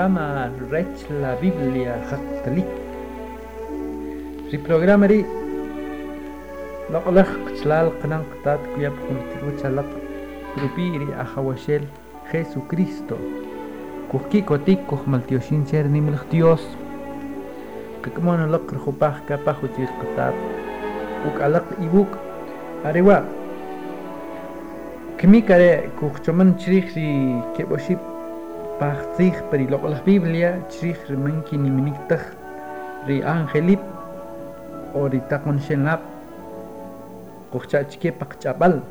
programa Rech la Biblia Catholic. Ri programa ri لقلق تلال قنان قطات كياب خمتر وچلق تروبيري أخواشل جيسو كريستو كوكي كوتيك كوخ مالتيوشين سير نيملخ ديوس ككمون لق رخوباخ كاباخو تير قطات وك ألق إيبوك أريوا كمي كاري كوخ چومن چريخ ري كيبوشيب باختيخ بري لقلق بيبليا چريخ رمنكي نيمنيك تخ ري آنخليب أو ري تاقون شنلاب kuchachike pakchabal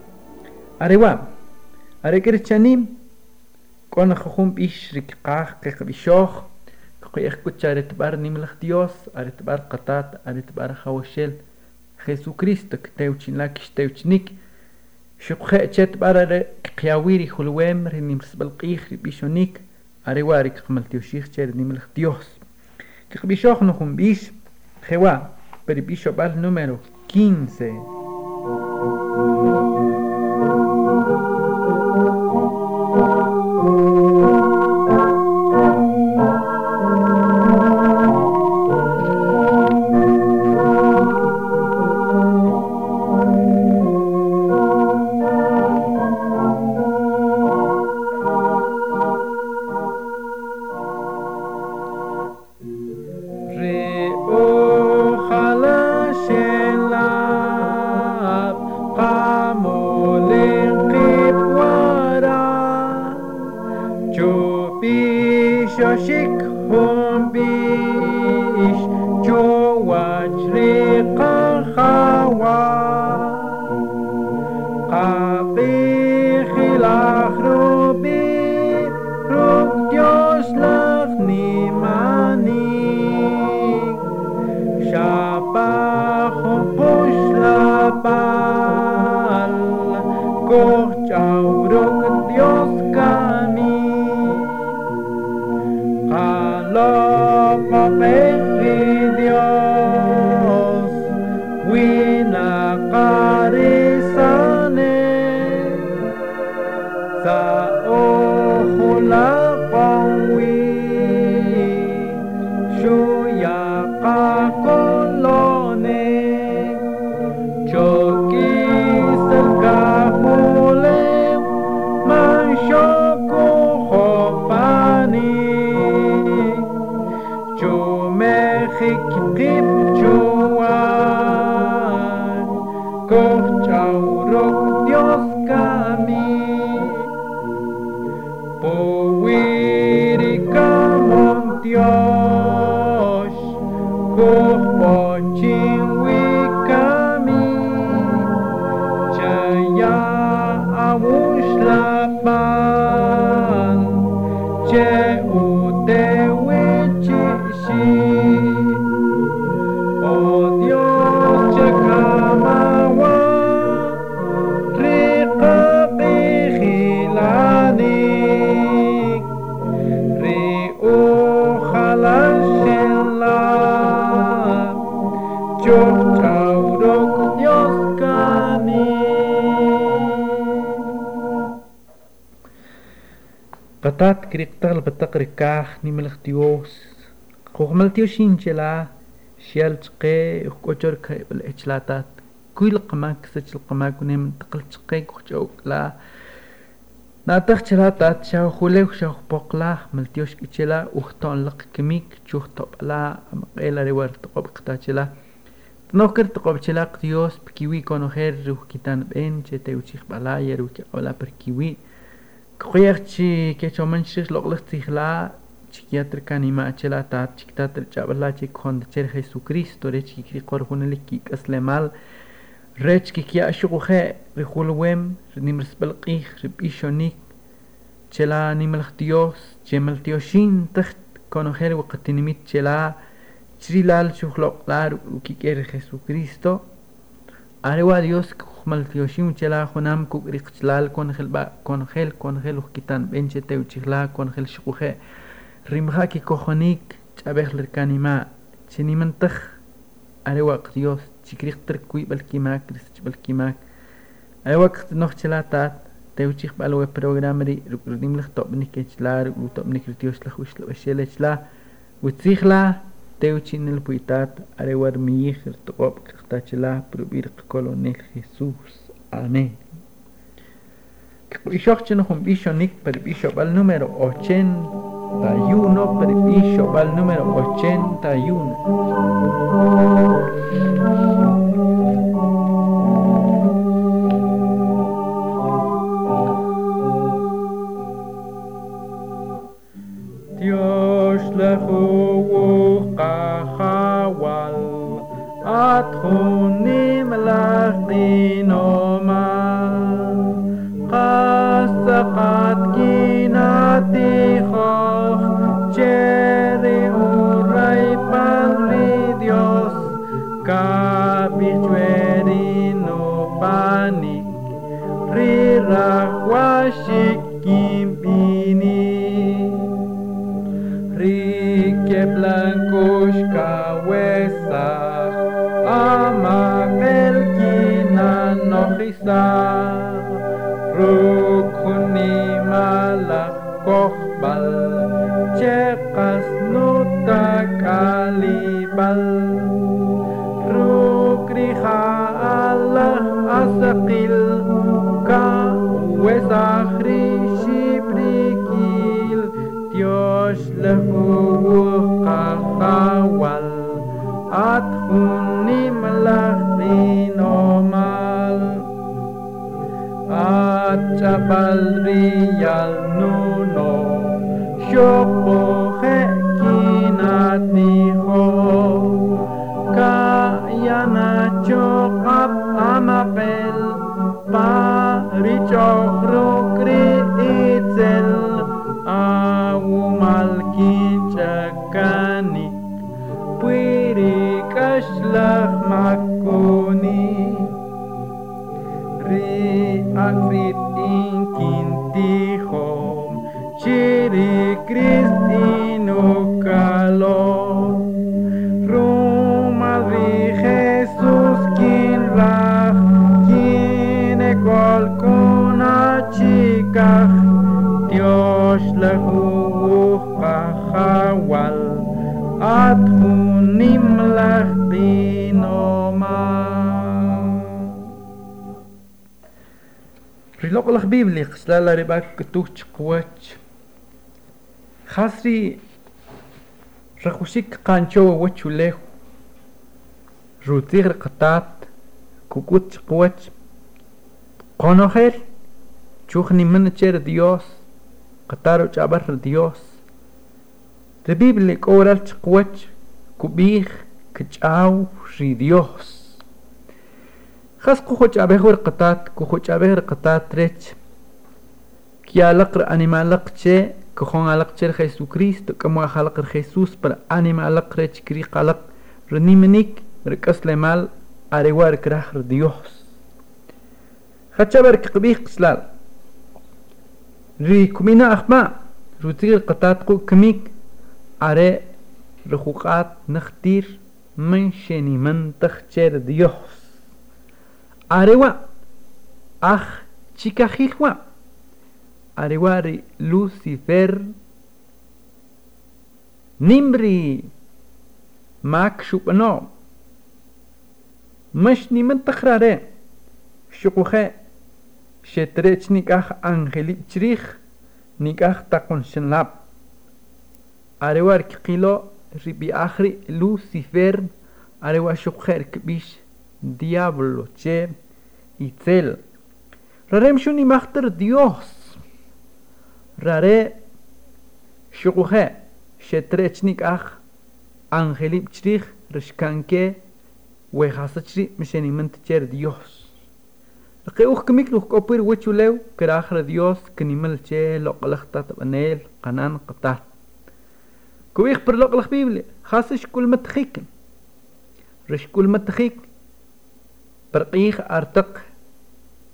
arewa arekir chanim kon khum ish rikqah qibishoh qoyh kucharet bar nimlach dios aret bar qatat aret bar khawshel jesucristo kteuchinlak kteuchnik shukhe chet bar are qyawiri khulwem rinimrs balqih arewari kqmaltiwxij chernimlj Dios. Kqbixoj nujumbish, jewa, peripixopal número 15. كريقتغل بتقر كاخ نملخ ديوس قوغمل تيوشين جلا شيال تقي وكوچر كيبل اچلاتات كل قماك سچل قماك نم تقل تقي كوچوك لا ناتخ چلاتات شاو خولي وشاو بوقلا ملتيوش كچلا وختون لق كميك چوخ توب لا مقيلا ريور تقوب قطا چلا تنوكر تقوب چلا قديوس بكيوي كونو خير روح كتان بين چه تيوچيخ بلا يروك اولا پر كيوي Qoyaqchi kechomanchik loqlaqtijla chiquiatr kanima achela tat chiktatr chabla chik khond cher Jesucristo re chikri qorhunalik ki aslemal rech ki kia shuqhe rihulwem nimrs balqih ribishonik chela nimlach Dios chemal tioshin taht conocer waqtinimit chela chrilal shuqloqlar ukiker Jesucristo arewa Dios خمل تيوشيم چلا خنام کو ریق چلال کون خل با کون خل کون خل کیتان بنچ تیو چلا کون خل شخه ریمغا کی کو خونیک چابخ لرکانی ما. چنی من تخ اری وقت یوس چکریخ تر کوی بلکی ما کرس چ بلکی ما. اری وقت نو چلا تا تیو چخ بل و پروگرام ری ریم لخ توب نیک چلا رو توب نیک تیوش لخ وشل وشل چلا. و تیخلا Teuchin el puitat arewar miyijir toqob qtachila prubir colonel Jesús. Amén. Kikuishokchen humbishonik perbishobal número 81 perbishobal número 81. Why she Bal Rial número 81 Rilok Biblia xlala ribak tuch kwach Khasri rakushik qancho wachuleh rutir qatat kukut kwach qonojer chukhni mancher Dios qataro chabar Dios de Biblia koral kwach kubih kchaw ri Dios خاص كو خوش أبيه ورقطات كو خوش أبيه ورقطات ريتش. كيا لقر أنيما لقتشي كو خون لقتشي خيسو كريستو كمو خلق خيسوس بر أنيما لق ريتش كري قلق رنيمنيك ركس لمال أريوار كراخ رديوس خاتشابر كقبيخ قسلال. ري كمينا أخما روتير قطات كو كميك. أري رخوقات نختير من شيني من تخشير ديوس arewa aj chikajilwa arewari Lucifer. Nimri mak shupano مش نيمن تخراره شقوخه شتريش نيكاخ أنجلي تشريخ نيكاخ تاكون شنلاب أريوار كيلو ربي آخري لوسيفر أريوار شقوخه كبيش diablo, che, itzel. Rarem shuni machter Dios. Rare shukuhe, shetrechnik ach, angelip chrich, rishkanke, wehasachri, misheniment cher Dios. لقي أخ كميك لوخ كوبير وچو ليو كراخر ديوس كنيمل چه لقلختا تبنيل قنان قطات كويخ پر لقلخ بيبلي خاصش كل متخيك رش كل متخيك برقيخ أرتق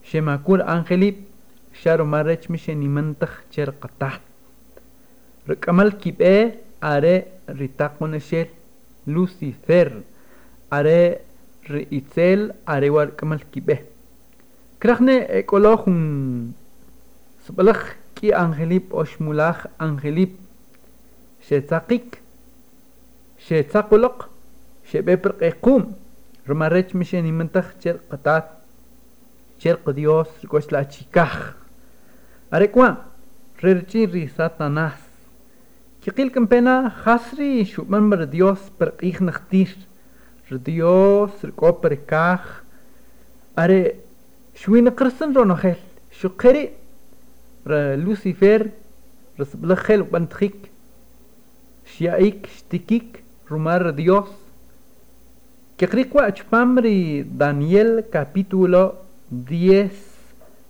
شماكور أنخليب شارو مارج مشي نمنتخ شر قطعت ركمل كيبه أري ريتاقون شير لوسيفر. أري رئيسل أري وركمل كيبه كرخنا إكولوخن سبلخ كي أنغليب أشملاخ أنغليب شتاقيك شتاقلق شبيبرق يقوم رمارج مشاني منتخ جر قطات جر ديوس ركوش لا تشيكاخ أريكوا ريرجي ري ساتاناس كيقيل كمبينا خاسري شو من بر ديوس برقيخ نختير رديوس ركو بركاخ أري شوي نقرسن رو نخيل شو قري لوسيفر رسبلخل بنتخيك شيايك شتيكيك rumar Dios. Que cricua chpamri Daniel capítulo 10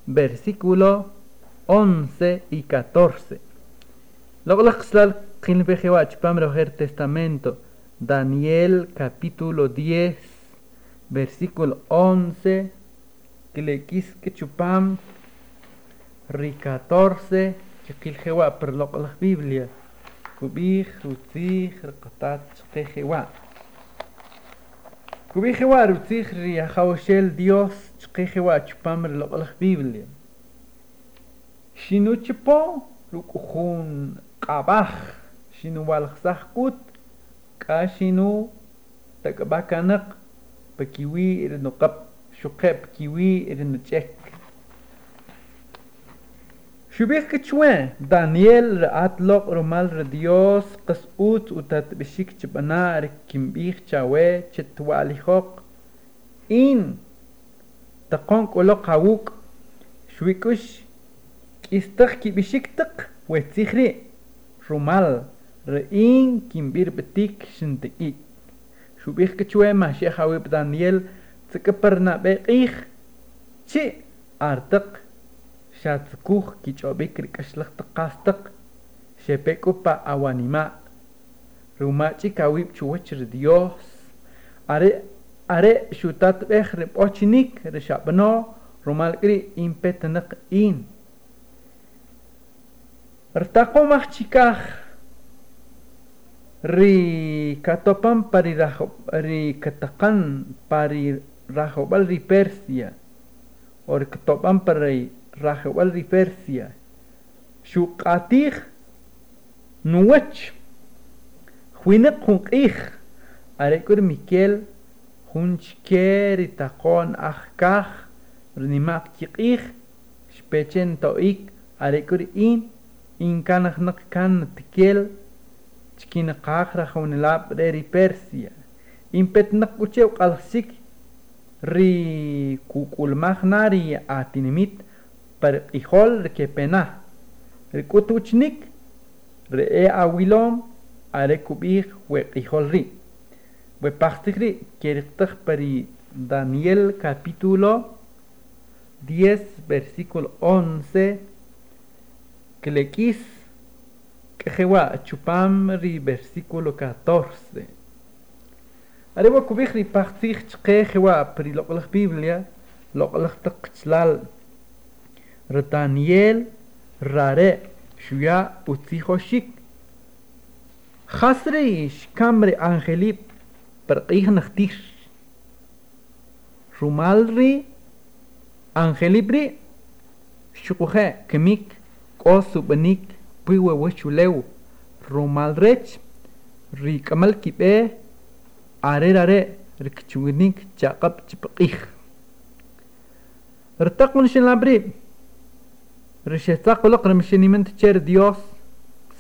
versículo 11 y 14. Luego la xlal qilbejewa chpamri ojer testamento. Daniel capítulo 10 versículo 11 que chupam ri 14 que quiljewa per la Biblia kubih rutzich rqatat chqejewa Kubijewa rutzihri a jaoshel Dios chkijewa chupamr loqalaj Biblia. Shinuchipo lukujun kabaj shinuwalxaj kut ka shinu takbakanak pakiwi irnuqap shuqep kiwi irnuchek شبيك كتشوين دانيال رأت لوق رمال رديوس قسقوت وتات بشيك تبنا ركيم بيخ تشاوي تشتوالي خوق إن تقونك ولو قاوك شويكوش كيستخ تق وتسيخري رمال رئين كيمبير بتيك شنتكيك شبيك كتشوين ما شيخ هاوي بدانيال تكبرنا بيقيخ تشي أرتق Xatzkuj kichobik rikashlaqta qastaq xepekupa awanima. Rumachi kawib chuwach Dios. Are are shutat bej ripochinik rishabno rumal kri impetanak in. Rtaqo machikaj ri katopan pari ri katakan pari rahobal ri Persia. Or katopan pari راخوال ريفيرسيا شو قاتيخ نوتش خوينق خنقيخ أريكور ميكيل خونش كيري تاقون أخكاخ رنماق تيقيخ شبيتشن تويك أريكور إين إن كان خنق كان تكيل تشكين قاخ رخون لاب ريري بيرسيا إن بتنق وچيو قلسيك ري كوكول مخناري آتينميت para ijol que pena El rekutuchnik re awilom are kubij we ijol ri. We partigri kertig pari Daniel capítulo 10 versículo 11 klekis kejewa chupam ri versículo 14 Arebo kubij ri partig chkejewa pri lo Biblia lo qlaqtaq chlal Retaniel rare shuya putzihoshik. Hasreish kamre angelip perqihnachtir. Rumalri angelipri shukuhe kemik kosubanik piwe wechuleu. Rumalrech rikamal kipe are rare rikchunik chakap chipqih. Retak mun لق رمشيني من تشير ديوس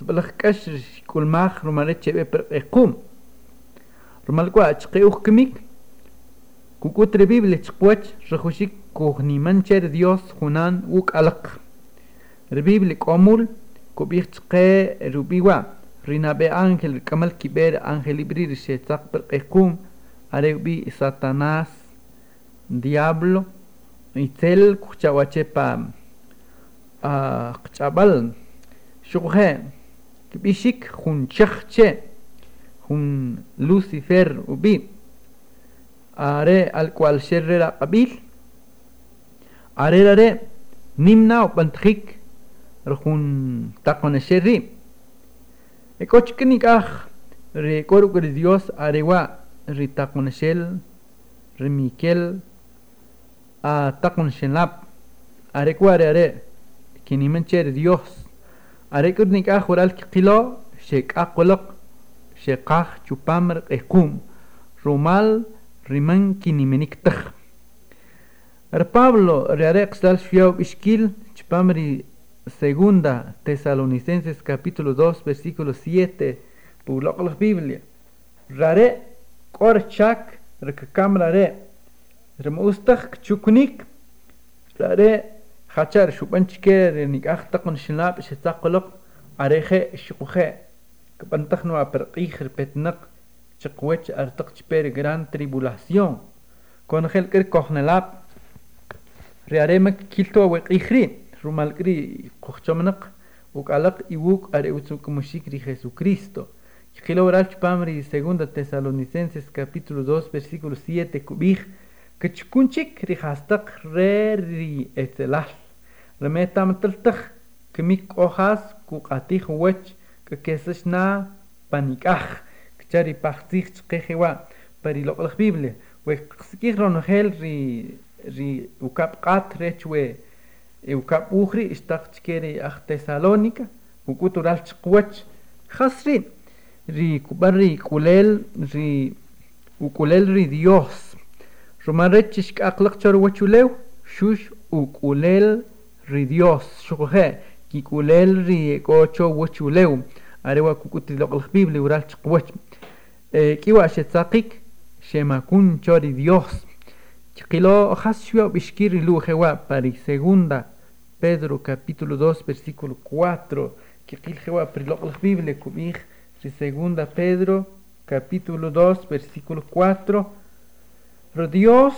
سبلخ كش كل ماخ رمالي تشيبه برقيقوم رمال كوا تشقي أخكميك كوكو تربيب اللي تشقوش رخوشيك كوخني من تشير ديوس خنان وك ألق. ربيب اللي كومول كوبيخ تشقي روبيوا رينا بي أنجل كمال كبير أنجل بري رشيتاق برقيقوم أريو بي ساتاناس قتابل شغخة كبيشك خون شخشة خون لوسيفر وبي are al cual sherrera qabil arerare nimna opantrik rjun taqona sherri ekochknik aj re korukri dios arewa ritaqona shel remikel a taqon shenlap arekware are kinimencher Dios. Arekur nik ajural ah kilo shek akolok shekah chupamr ekum rumal riman kinimenik tach. Er Pablo rearek sal fiau iskil chupamri segunda Tesalonicenses capítulo 2 versículo 7 publicó la Biblia. Rare korchak rekakam rare. Remustak chuknik rare Hachar, shupan chike, nikah takon shinap, shetakolok, areje, shukuje, kapantakno a petnak, chakwech artakchper gran tribulación. Con gel ker kohnelap, rearema kilto a wekijri, rumalgri, kochomnak, ukalak mushikri Jesucristo. Kilo segunda tesalonicenses, capítulo versículo remetam taltak kemik ojas kuqatih wech kakesashna panikaj kchari pachtich chqejewa pari loqlaj biblia we qsikih ronogel ri ri ukap qat rechwe ukap uhri istak chkeri aj Tesalónica ukutural chqwach khasrin ri kubarri kulel ri ukulel ri Dios romarech ishkaqlaq chor wachulew shush ukulel ridios, shokohe, kikulel riekocho huachuleu, arewa cucutiloql bibli ural chqwech, eh, kiwa shetzakik, shemakun chori dios, chiquilo hasio bishkiri lujewa pari, segunda. Pedro capítulo 2 versículo 4, kiqil jewa priloql bibli kubij, segunda Pedro capítulo 2 versículo 4, Dios,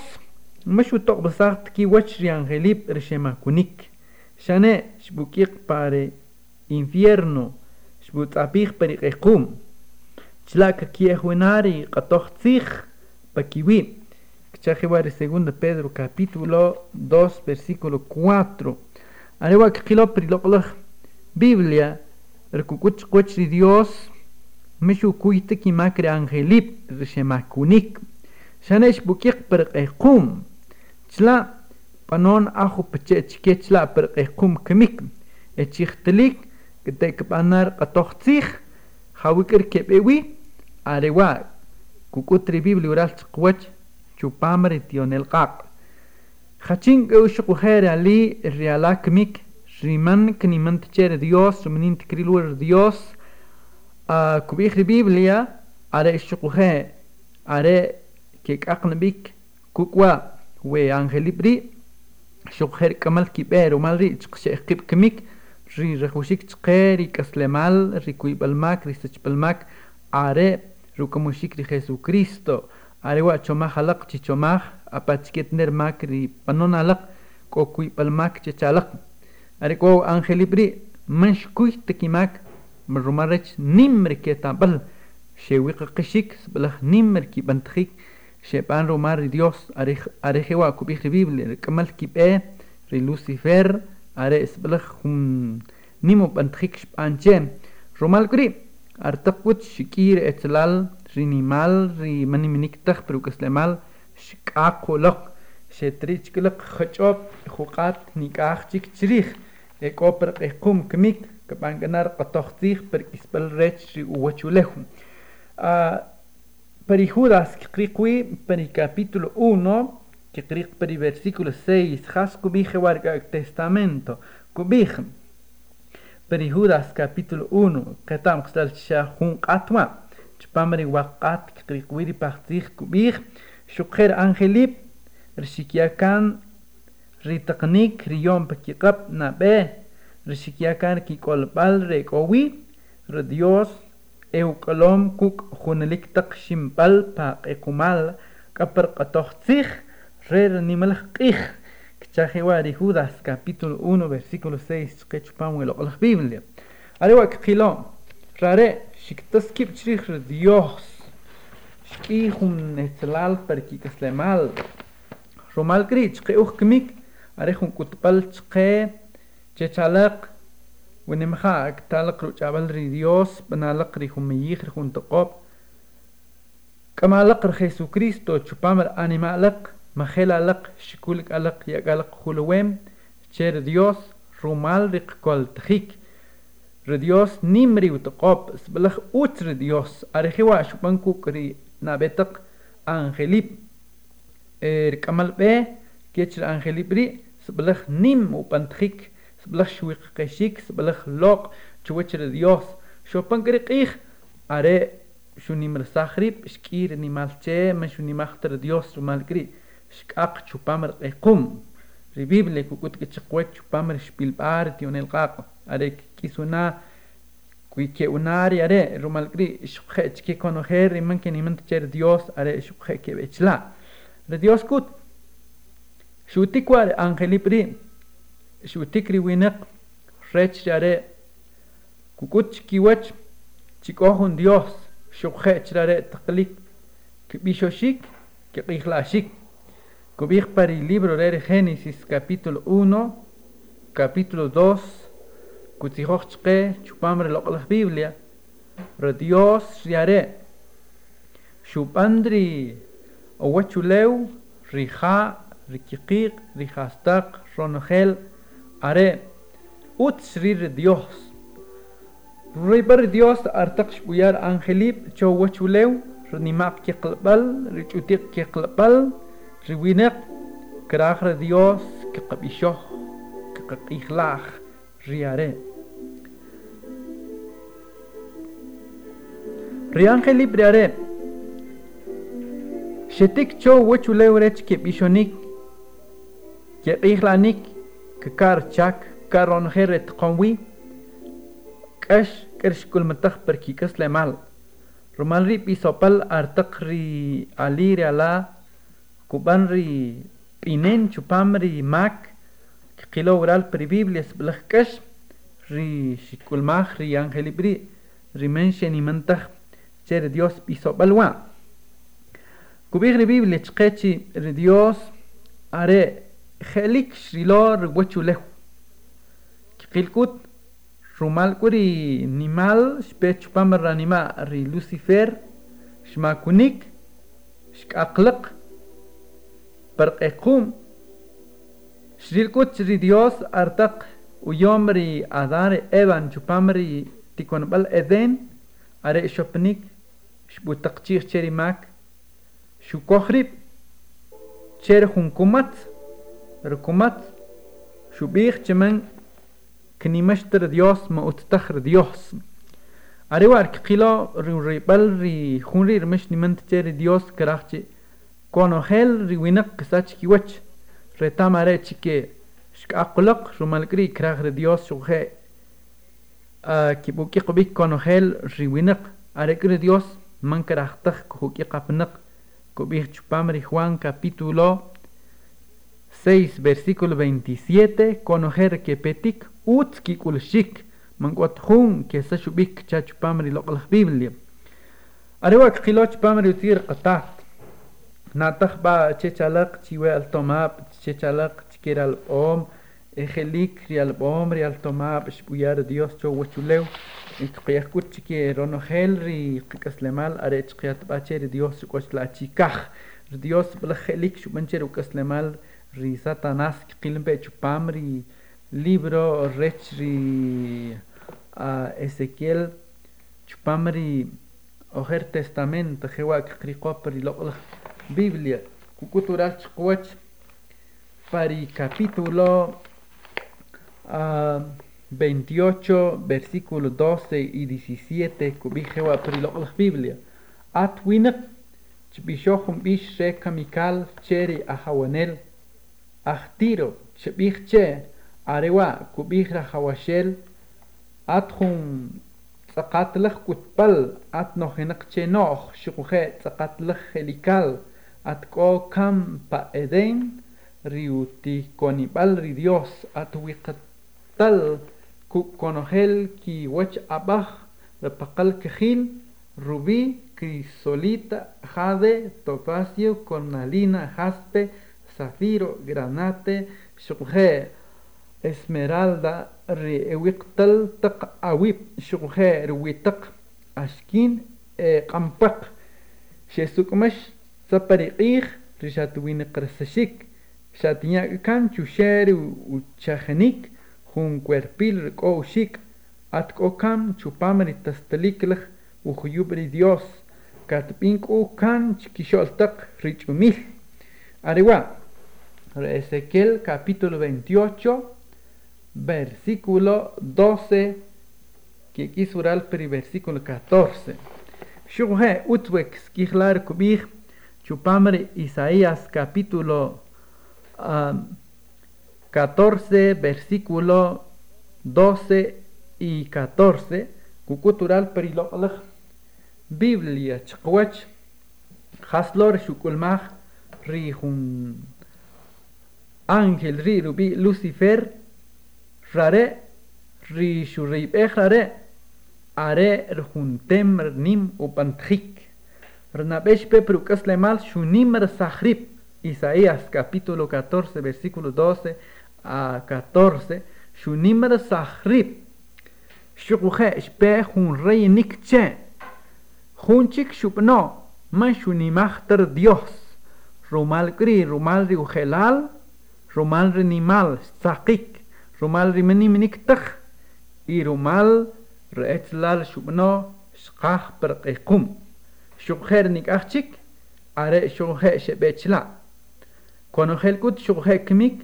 مش وتقبل ساعت كي وتشري عن غليب رشيما كونيك Shane shbukik pare infierno shbutzapich periqekum. Chlak kiehuenari katochtzich pakiwi. Chajebar segundo Pedro capítulo 2 versículo 4. Arewa kilo priloqloj Biblia rkukuch kuch Dios mishukuite kimakre angelip rishemakunik. Shanesh bukik periqekum. Chlak Panon ahu peche chike chla per qum kemik. Echihtelik ketek panar qatoxtzich hawikir kebewi arewa kukutri Biblia ural chkwach chupamre tionel qaq khachin ushuq khair ali rialak mik riman kniman tcher dios sumenin tkrilur dios a kubikh biblia are ushuq are ke qaqn bik kukwa we angelibri شوخر كمال كبير ومال ريتش قشيخ كيب كميك ري رخوشيك تقيري كسلمال ريكوي بالماك ريستش بالماك عري ركموشيك ري خيسو كريستو عري واتشو ما خلق تشو ما أباتشكت نر ماك ري بنون علق كوكوي بالماك تشالق عري كو أنخلي بري منشكوش تكيماك من رومارج نمر كيتابل شويق قشيك سبلخ نمر كي بنتخيك Shepan Romar Dios Arejewa Cubije Biblia Kamal Kipe Rilucifer Are Sblach Nimo Pantrik Anche Romal Kri Artakwit Shikir Etlal Rinimal Rimaniminiktak Prukaslemal Shkakolok Shetrichklak Hachop Hukat Nikach Chik Chirich Ekoper Ekum Kmik Kapanganar Patochtich Perkispel Rech Uwachulehum. Ah, Para Judas, para el capítulo 1, que para el versículo 6, has warga el testamento, kubij. Para capítulo 1, katam xtal shahun atma, chpamri wakat, krikwiri partij kubij, shukher angelip, rishikiakan, ritaknik, riyon pakikap, nabe, rishikiakan kikolbal rekowi, re Dios, eukolom kuk junelik taq shimpal paq ekumal kapar qatoxtzij re nimal qij kchajiwari Judas capítulo 1 versículo 6 qechpam la Biblia arewa kqilom rare Xictasquip chirich Dios. Xquihum netzalal perki kaslemal. Romal krich que ukmik arejun kutpal chque chechalak ونمخا اكتالق رجابل ري ديوس بنالق ري خمييخ رخون تقوب كما لق رخيسو كريستو چپامر انيما لق مخيلا لق شكولك ألق يقالق خلوهم چير ديوس rumal rik kol tjik re Dios nimri utqop sblach ut re Dios arejiwa shupan kukri nabetak angelip er kamal be kech angelip ri sblach сблах швиккашик сблах лоқ чуачер Dios шопанкри қих аре шунимр сахрип шкир нималче ме шунимахтер Dios румалкри шкақ чупамр қиқум рибибле кукут кичқуат чупамр шпилбар тионел қақ аре кисуна que unari are rumalgri shukhe chki conocer y man que ni mente cher Dios are shukhe que bechla. Re Dios kut. Shuti kwar angeli pri. xutikri winaq rech rare kukuch kiwach chikohun Dios shukhe rare taqlik kibishoshik kiqihlashik kubij para el libro de Génesis capítulo 1 capítulo 2 kutihochke chupamre lo la Biblia. Pero Dios yare shupandri owachuleu riha rikiqiq rihastaq ronogel Are utsrir Dios. Ribar Dios artaqsh buyar angelib chowachulew rinimap kiqlbal richutik kiqlbal riwinek krakhra Dios kiqabishoh kiqiqlaj riare. Riangelib riare. Shetik chowachulew rech kibishonik kiqiqlanik كار شاك كارون خيرت قنوي. كش كرش كل متخ بركي كسل مال. رومان ري بي سوبل أرتق ري علي ري على. كوبان ري بينين شوبام ري ماك. كيلو ورال بري بيبليس بلخ كش. ري شكل ماخ ري انجلي بري. ري منشن منتخ شير ديوس بي سوبل وان. كوبيغ ري بيبليس قيتشي ري ديوس. أري khelik shrilor wachuleh qilkut rumal kuri nimal shpe chupamra ranima ri lucifer shkaqlaq برقيقوم. شريل كوتشري ديوس أرتق ويومري أدار إيوان شبامري تكون بل إذين أري شوبنيك شبو تقشيخ شري ماك شو كوخريب شير خنكومات ركومات شو بيخ جمان كني مشتر ديوس ما اتتخر ديوس اريو ارك قيلا ري ري بل ري خون ري رمش نمان تجير ديوس كراخ جي كونو خيل ري وينق كساچ كي وچ. ري تام اري چكي شك اقلق شو مالك ري كراخ ري ديوس شو خي كي بو كي قبيك كونو خيل ري وينق اري كري ديوس من كراخ تخ كو كي قفنق كو بيخ چو بامري خوان كابيتولو 6 versículo 27 konojer que petik utski kulshik man kwatjun que sa shubik cha chupamri loqal biblia. Arewa qiloch pamri utir qatat nataq ba chechalaq chiwe al tomab chechalaq chikir al om ejelik rial bom rial tomab shpuyar dios cho wachulew itqiyakut chike ronogel ri qikaslemal are chqiyat bacher dios qochla chikaj. Dios blajelik shubancher ukaslemal ri satanas qilmbe chupam ri libro rech ri Ezequiel chupam ri ojer testamento jewa qriqop ri loqla Biblia, Cucuturas Chicuach, Pari capítulo uh, 28, versículos 12 y 17, Cubijewa Priloq Biblia. At winak, Chbishochum bish reka mikal cheri ahawanel, ahtiro, chbich che, arewa, kubihra hawashel, athum tsaqatlach kutpal, at nohenak che noch, shukuhe tsaqatlach helikal, atko kam pa eden riuti konibal ri Dios atwiqatal ku konogel ki wach abaj repaqal kejil rubí crisolita jade topacio cornalina jaspe zafiro granate ewiqtal taq awib shukhe riwitaq ashkin e qampaq shesukmash sapariqij rishatuwini qrasashik shatiña kan chusheri uchajanik jun cuerpil riko shik at ko kam chupamri tastaliklah u khuyubri dios katpin ko kan chikisholtak richumil ariwa Ezequiel capítulo 28 versículo 12 que quisural peri versículo 14 Shughe utwek skihlar kubih chupamri Isaías capítulo um, 14 versículo 12 y 14 kukutural periloqlaq Biblia chqwach haslor shukulmaj ri jun ángel ri Lucifer rare ri shurib rare are rjuntem nim upantjik rnabesh pe lemal shunim sahrib Isaías capítulo 14 versículo 12 a 14 shunim sahrib shukuje shpe jun rey nikche junchik shupno man shunimachtar Dios rumal kri rumal ri ujelal rumal rinimal tzakik, rumal riminiminktach, y rumal reetzlal shubno shkah perqikum. Shukher nikachchik, are shukhe shebechla. Konogel kut shukhe kmik,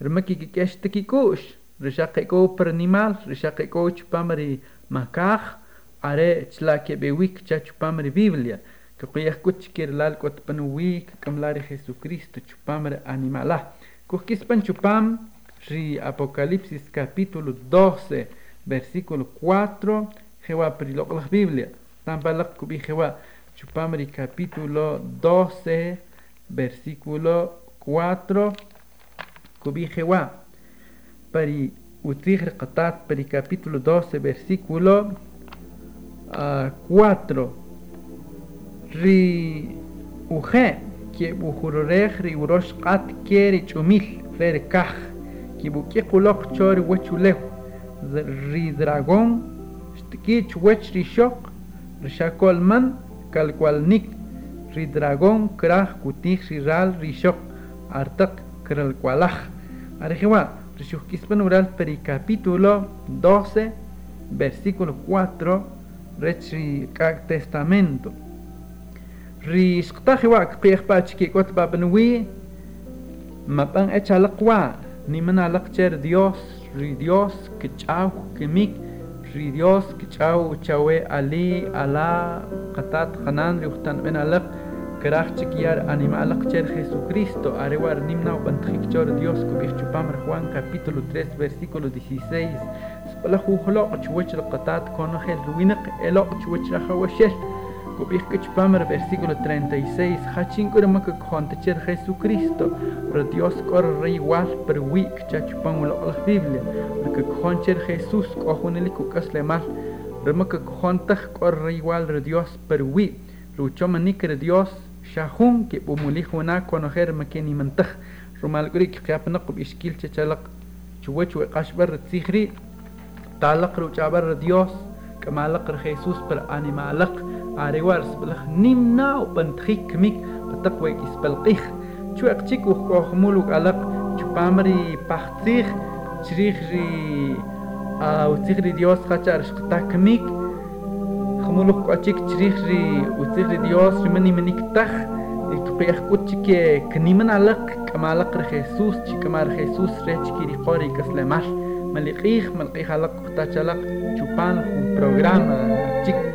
rmaki kikeshtikikush, rishakiko pernimal, rishakiko chupamri makach, are tlake bewik chachupamri biblia. Que cuya escucha que el alcohol panuwi, que camlar Jesucristo chupamre animalá. Kuskispan chupam ri Apocalipsis capítulo 12 versículo 4 jewa prilok la Biblia tampalak kubi jewa chupam ri capítulo 12 versículo 4 kubi jewa pari utrigr qatat pari capítulo 12 versículo uh, 4 ri uje kibujurorej ri urox q'at ke ri ch'umil re ri kaj. Kibuk'ij uloq cho ri wech ulew. Ri dragon xtk'ij chwech ri xoq rxako'lman kalkwalnik. Ri dragon ral ri xoq artaq 12 versículo 4 rech testamento. ريشقتاخي واك قيخ باتشكي كوت بابنوي ما بان اچا لقوا ni mana lakcher Dios ri Dios que chau que mik ri Dios que chau chawe ali ala qatat khanan ri ukhtan ben alaq krach chikyar anima lakcher Jesucristo arewar nimna bantkhik chor Dios ku bih chupam Juan capítulo 3 versículo 16 spala khu khlo chwech qatat kono khel ruinaq elo chwech khawashel Kupihkachpamar versículo 36 Hachinkur maka kontacher Jesucristo pero Dios kor rey igual per wik chachpan la Biblia porque koncher Jesús kohuneli kukas lemal remaka kontach kor rey igual re Dios per wi ruchoma nikre Dios shahun que bumuli huna conocer makeni mantach rumal guri kiyapna qub iskil chachalaq chuwach wa qashbar tsikhri talaq ruchabar Dios kamalaq Jesús per arreguarse balah nim nao pantrik mik patakwe ispalqih chuak chik uh kohmuluk alaq chupamri pachtih chirihri utsihri dios qachar shqtak mik khmuluk qachik chirihri utsihri dios rimani manik taj iqpiyah kuchike kniman alaq kamalaq re jesus chikamar jesus rechkiri qori kaslemal maliqih maliqih alaq qtachalaq chupan programa chik